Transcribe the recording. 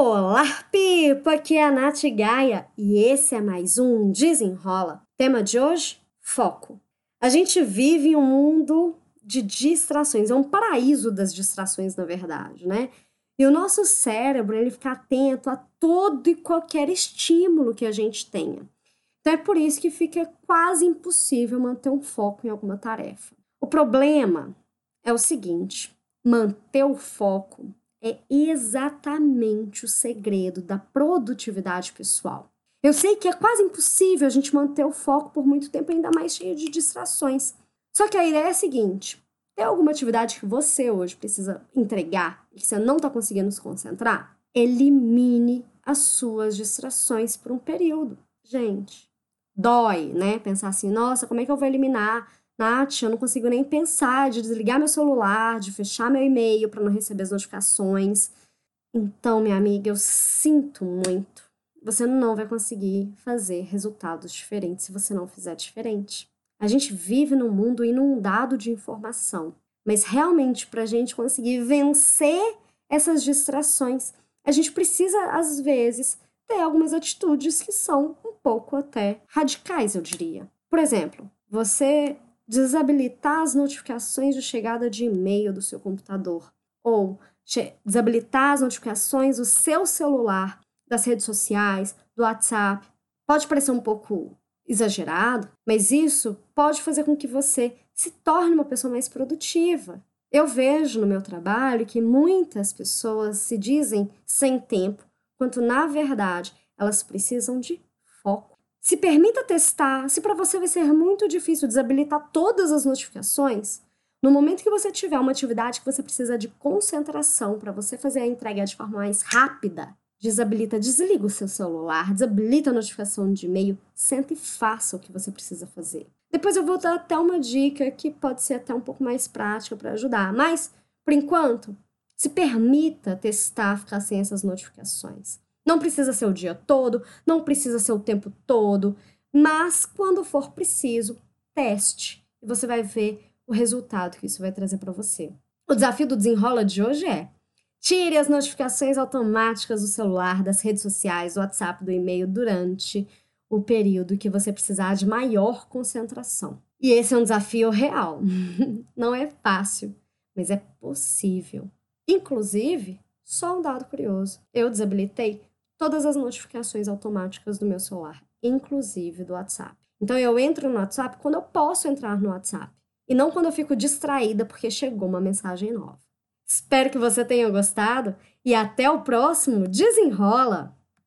Olá, Pipa! Aqui é a Nath Gaia e esse é mais um Desenrola. Tema de hoje: foco. A gente vive em um mundo de distrações, é um paraíso das distrações, na verdade, né? E o nosso cérebro, ele fica atento a todo e qualquer estímulo que a gente tenha. Então é por isso que fica quase impossível manter um foco em alguma tarefa. O problema é o seguinte: manter o foco é exatamente o segredo da produtividade pessoal. Eu sei que é quase impossível a gente manter o foco por muito tempo, ainda mais cheio de distrações. Só que a ideia é a seguinte: tem alguma atividade que você hoje precisa entregar e que você não está conseguindo se concentrar? Elimine as suas distrações por um período. Gente, dói, né? Pensar assim, nossa, como é que eu vou eliminar Nath, eu não consigo nem pensar de desligar meu celular, de fechar meu e-mail para não receber as notificações. Então, minha amiga, eu sinto muito. Você não vai conseguir fazer resultados diferentes se você não fizer diferente. A gente vive num mundo inundado de informação, mas realmente para a gente conseguir vencer essas distrações, a gente precisa, às vezes, ter algumas atitudes que são um pouco até radicais, eu diria. Por exemplo, você desabilitar as notificações de chegada de e-mail do seu computador ou desabilitar as notificações do seu celular, das redes sociais, do WhatsApp. Pode parecer um pouco exagerado, mas isso pode fazer com que você se torne uma pessoa mais produtiva. Eu vejo no meu trabalho que muitas pessoas se dizem sem tempo, quanto na verdade elas precisam de foco. Se permita testar. Se para você vai ser muito difícil desabilitar todas as notificações, no momento que você tiver uma atividade que você precisa de concentração para você fazer a entrega de forma mais rápida, desabilita, desliga o seu celular, desabilita a notificação de e-mail, senta e faça o que você precisa fazer. Depois eu vou dar até uma dica que pode ser até um pouco mais prática para ajudar, mas por enquanto, se permita testar ficar sem essas notificações. Não precisa ser o dia todo, não precisa ser o tempo todo, mas quando for preciso, teste e você vai ver o resultado que isso vai trazer para você. O desafio do desenrola de hoje é: tire as notificações automáticas do celular, das redes sociais, do WhatsApp, do e-mail durante o período que você precisar de maior concentração. E esse é um desafio real. Não é fácil, mas é possível. Inclusive, só um dado curioso: eu desabilitei todas as notificações automáticas do meu celular, inclusive do WhatsApp. Então eu entro no WhatsApp quando eu posso entrar no WhatsApp e não quando eu fico distraída porque chegou uma mensagem nova. Espero que você tenha gostado e até o próximo Desenrola!